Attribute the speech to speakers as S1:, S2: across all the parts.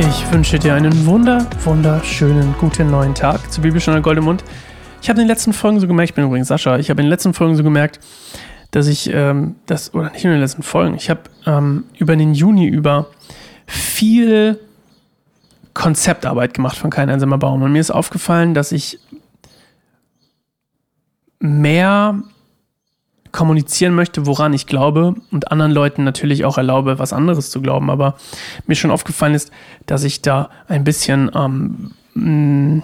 S1: Ich wünsche dir einen wunder, wunderschönen guten neuen Tag zu Bibelstunde Gold im Mund. Ich habe in den letzten Folgen so gemerkt, ich bin übrigens Sascha, ich habe in den letzten Folgen so gemerkt, dass ich ähm, das, oder nicht in den letzten Folgen, ich habe ähm, über den Juni über viel Konzeptarbeit gemacht von Kein einsamer Baum. Und mir ist aufgefallen, dass ich mehr kommunizieren möchte, woran ich glaube und anderen Leuten natürlich auch erlaube, was anderes zu glauben. Aber mir schon aufgefallen ist, dass ich da ein bisschen ähm,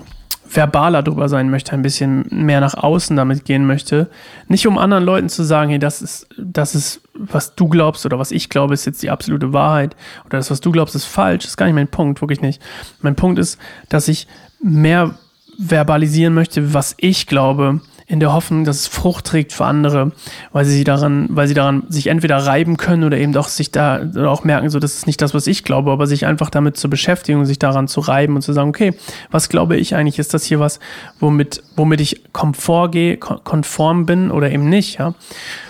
S1: verbaler drüber sein möchte, ein bisschen mehr nach außen damit gehen möchte. Nicht um anderen Leuten zu sagen, hey, das ist, das ist, was du glaubst oder was ich glaube, ist jetzt die absolute Wahrheit oder das, was du glaubst, ist falsch. Das ist gar nicht mein Punkt, wirklich nicht. Mein Punkt ist, dass ich mehr verbalisieren möchte, was ich glaube in der Hoffnung, dass es Frucht trägt für andere, weil sie daran, weil sie daran sich entweder reiben können oder eben auch sich da auch merken, so das ist nicht das, was ich glaube, aber sich einfach damit zu beschäftigen sich daran zu reiben und zu sagen, okay, was glaube ich eigentlich? Ist das hier was, womit, womit ich komfort gehe, konform bin oder eben nicht, ja?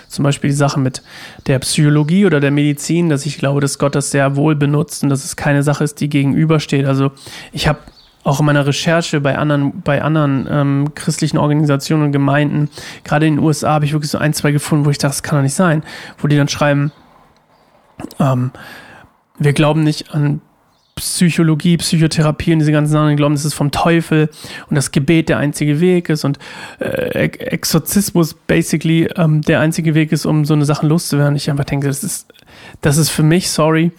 S1: Zum Beispiel die Sache mit der Psychologie oder der Medizin, dass ich glaube, dass Gott das sehr wohl benutzt und dass es keine Sache ist, die gegenübersteht. Also ich habe auch in meiner Recherche bei anderen, bei anderen ähm, christlichen Organisationen und Gemeinden, gerade in den USA, habe ich wirklich so ein, zwei gefunden, wo ich dachte, das kann doch nicht sein, wo die dann schreiben, ähm, wir glauben nicht an Psychologie, Psychotherapie und diese ganzen Sachen, die glauben, das ist vom Teufel und das Gebet der einzige Weg ist und äh, Exorzismus basically ähm, der einzige Weg ist, um so eine Sachen loszuwerden. Ich einfach denke, das ist, das ist für mich, sorry,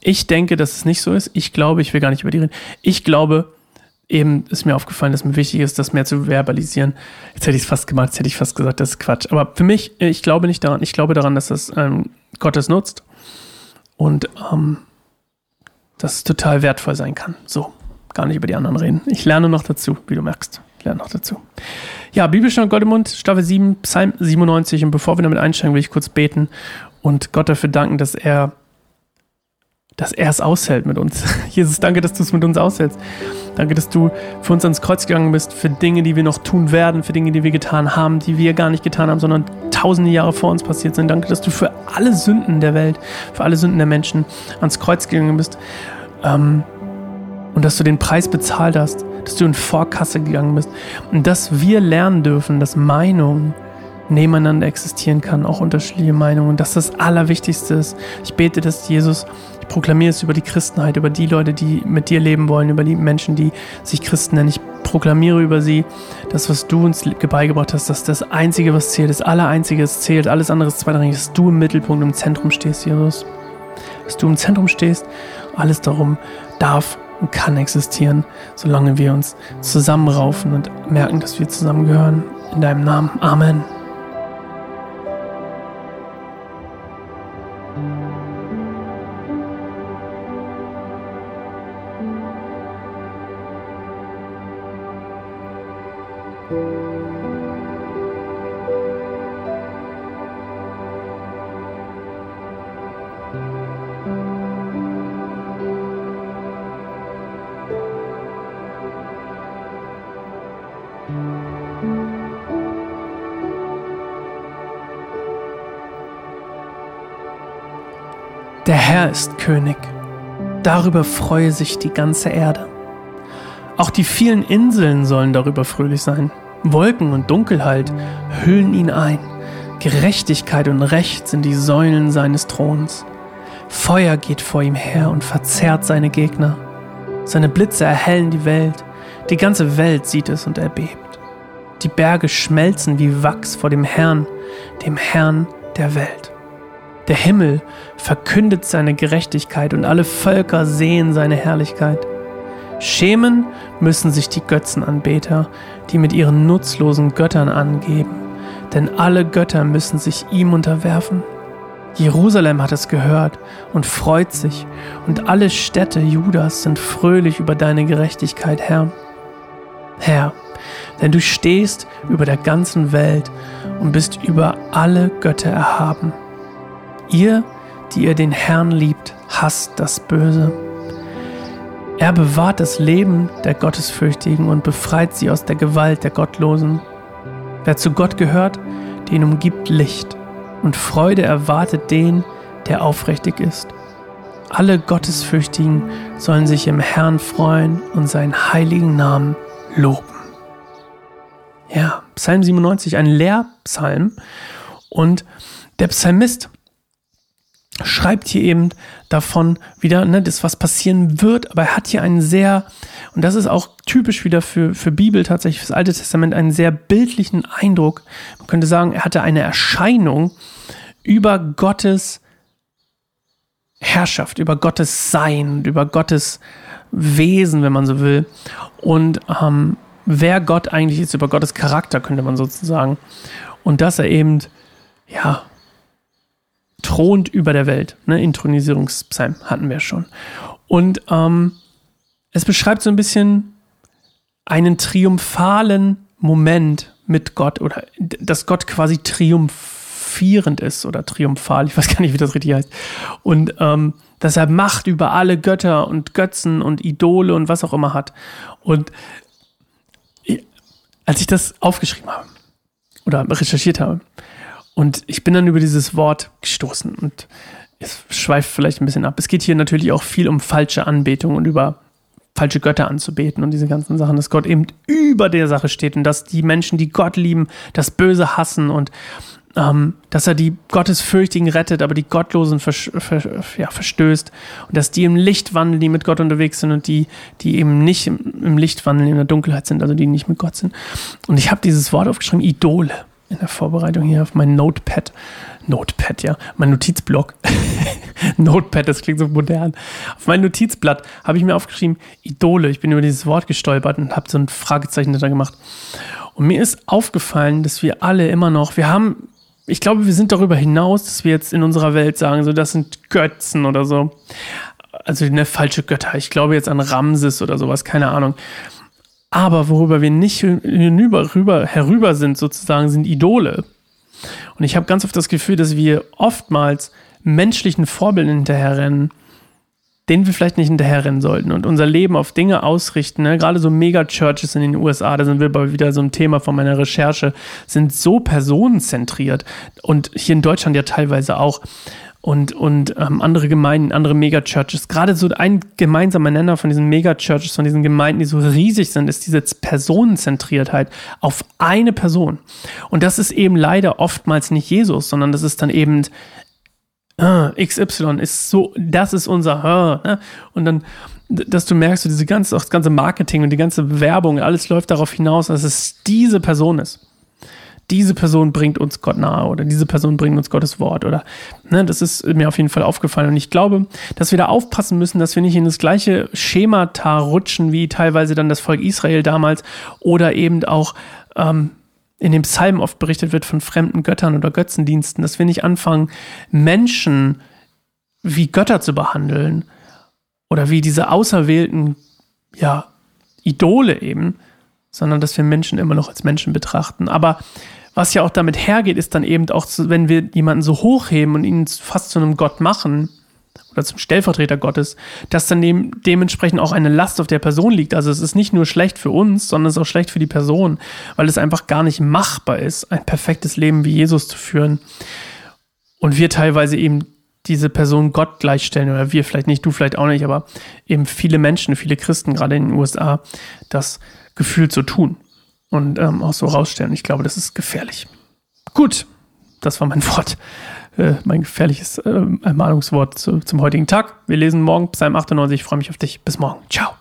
S1: ich denke, dass es nicht so ist. Ich glaube, ich will gar nicht über die reden. Ich glaube, eben ist mir aufgefallen, dass mir wichtig ist, das mehr zu verbalisieren. Jetzt hätte ich es fast gemacht, jetzt hätte ich fast gesagt, das ist Quatsch. Aber für mich, ich glaube nicht daran. Ich glaube daran, dass das ähm, Gott es nutzt und ähm, dass es total wertvoll sein kann. So, gar nicht über die anderen reden. Ich lerne noch dazu, wie du merkst. Ich lerne noch dazu. Ja, Bibelstand Gott im Mund, Staffel 7, Psalm 97. Und bevor wir damit einsteigen, will ich kurz beten und Gott dafür danken, dass er dass er es aushält mit uns. Jesus, danke, dass du es mit uns aushältst. Danke, dass du für uns ans Kreuz gegangen bist, für Dinge, die wir noch tun werden, für Dinge, die wir getan haben, die wir gar nicht getan haben, sondern tausende Jahre vor uns passiert sind. Danke, dass du für alle Sünden der Welt, für alle Sünden der Menschen ans Kreuz gegangen bist. Ähm, und dass du den Preis bezahlt hast, dass du in Vorkasse gegangen bist. Und dass wir lernen dürfen, dass Meinung nebeneinander existieren kann, auch unterschiedliche Meinungen. Dass das Allerwichtigste ist. Ich bete, dass Jesus proklamiere es über die Christenheit, über die Leute, die mit dir leben wollen, über die Menschen, die sich Christen nennen. Ich proklamiere über sie das, was du uns beigebracht hast, dass das Einzige, was zählt, das Allereinzige, was zählt, alles andere ist zweitrangig, dass du im Mittelpunkt, im Zentrum stehst, Jesus. Dass du im Zentrum stehst, alles darum darf und kann existieren, solange wir uns zusammenraufen und merken, dass wir zusammengehören. In deinem Namen. Amen. Der Herr ist König. Darüber freue sich die ganze Erde. Auch die vielen Inseln sollen darüber fröhlich sein. Wolken und Dunkelheit hüllen ihn ein. Gerechtigkeit und Recht sind die Säulen seines Throns. Feuer geht vor ihm her und verzehrt seine Gegner. Seine Blitze erhellen die Welt. Die ganze Welt sieht es und erbebt. Die Berge schmelzen wie Wachs vor dem Herrn, dem Herrn der Welt. Der Himmel verkündet seine Gerechtigkeit und alle Völker sehen seine Herrlichkeit. Schämen müssen sich die Götzenanbeter, die mit ihren nutzlosen Göttern angeben, denn alle Götter müssen sich ihm unterwerfen. Jerusalem hat es gehört und freut sich, und alle Städte Judas sind fröhlich über deine Gerechtigkeit, Herr. Herr, denn du stehst über der ganzen Welt und bist über alle Götter erhaben. Ihr, die ihr den Herrn liebt, hasst das Böse. Er bewahrt das Leben der Gottesfürchtigen und befreit sie aus der Gewalt der Gottlosen. Wer zu Gott gehört, den umgibt Licht und Freude erwartet den, der aufrichtig ist. alle Gottesfürchtigen sollen sich im Herrn freuen und seinen heiligen Namen loben. Ja, Psalm 97, ein Lehrpsalm. Und der Psalmist schreibt hier eben davon wieder, ne, das was passieren wird, aber er hat hier einen sehr, und das ist auch typisch wieder für, für Bibel tatsächlich, fürs Alte Testament, einen sehr bildlichen Eindruck. Man könnte sagen, er hatte eine Erscheinung über Gottes Herrschaft, über Gottes Sein, über Gottes Wesen, wenn man so will. Und ähm, wer Gott eigentlich ist, über Gottes Charakter, könnte man sozusagen. Und dass er eben, ja, thront über der Welt. Ne? Intronisierungspsalm hatten wir schon. Und ähm, es beschreibt so ein bisschen einen triumphalen Moment mit Gott oder dass Gott quasi triumphierend ist oder triumphal, ich weiß gar nicht, wie das richtig heißt. Und ähm, dass er Macht über alle Götter und Götzen und Idole und was auch immer hat. Und als ich das aufgeschrieben habe oder recherchiert habe, und ich bin dann über dieses Wort gestoßen und es schweift vielleicht ein bisschen ab. Es geht hier natürlich auch viel um falsche Anbetung und über falsche Götter anzubeten und diese ganzen Sachen, dass Gott eben über der Sache steht und dass die Menschen, die Gott lieben, das Böse hassen und ähm, dass er die Gottesfürchtigen rettet, aber die Gottlosen vers ver ja, verstößt und dass die im Licht wandeln, die mit Gott unterwegs sind und die, die eben nicht im, im Licht wandeln, in der Dunkelheit sind, also die nicht mit Gott sind. Und ich habe dieses Wort aufgeschrieben, Idole in der Vorbereitung hier auf mein Notepad. Notepad, ja, mein Notizblock. Notepad, das klingt so modern. Auf mein Notizblatt habe ich mir aufgeschrieben, Idole. Ich bin über dieses Wort gestolpert und habe so ein Fragezeichen da gemacht. Und mir ist aufgefallen, dass wir alle immer noch, wir haben, ich glaube, wir sind darüber hinaus, dass wir jetzt in unserer Welt sagen, so, das sind Götzen oder so. Also eine falsche Götter. Ich glaube jetzt an Ramses oder sowas, keine Ahnung. Aber worüber wir nicht hinüber, rüber, herüber sind, sozusagen, sind Idole. Und ich habe ganz oft das Gefühl, dass wir oftmals menschlichen Vorbildern hinterherrennen, denen wir vielleicht nicht hinterherrennen sollten und unser Leben auf Dinge ausrichten. Ne? Gerade so Mega-Churches in den USA, da sind wir bei wieder so ein Thema von meiner Recherche, sind so personenzentriert und hier in Deutschland ja teilweise auch und, und ähm, andere Gemeinden, andere Megachurches. Gerade so ein gemeinsamer Nenner von diesen Megachurches, von diesen Gemeinden, die so riesig sind, ist diese Personenzentriertheit auf eine Person. Und das ist eben leider oftmals nicht Jesus, sondern das ist dann eben äh, XY ist so, das ist unser äh, ne? und dann dass du merkst, so diese ganze, auch das ganze Marketing und die ganze Werbung, alles läuft darauf hinaus, dass es diese Person ist diese Person bringt uns Gott nahe oder diese Person bringt uns Gottes Wort oder ne, das ist mir auf jeden Fall aufgefallen und ich glaube, dass wir da aufpassen müssen, dass wir nicht in das gleiche Schemata rutschen wie teilweise dann das Volk Israel damals oder eben auch ähm, in dem Psalm oft berichtet wird von fremden Göttern oder Götzendiensten, dass wir nicht anfangen, Menschen wie Götter zu behandeln oder wie diese auserwählten, ja, Idole eben, sondern dass wir Menschen immer noch als Menschen betrachten. Aber was ja auch damit hergeht, ist dann eben auch, wenn wir jemanden so hochheben und ihn fast zu einem Gott machen oder zum Stellvertreter Gottes, dass dann dem, dementsprechend auch eine Last auf der Person liegt. Also es ist nicht nur schlecht für uns, sondern es ist auch schlecht für die Person, weil es einfach gar nicht machbar ist, ein perfektes Leben wie Jesus zu führen. Und wir teilweise eben diese Person Gott gleichstellen oder wir vielleicht nicht, du vielleicht auch nicht, aber eben viele Menschen, viele Christen, gerade in den USA, das gefühlt so tun und ähm, auch so rausstellen. Ich glaube, das ist gefährlich. Gut, das war mein Wort, äh, mein gefährliches äh, Ermahnungswort zu, zum heutigen Tag. Wir lesen morgen Psalm 98. Ich freue mich auf dich. Bis morgen. Ciao.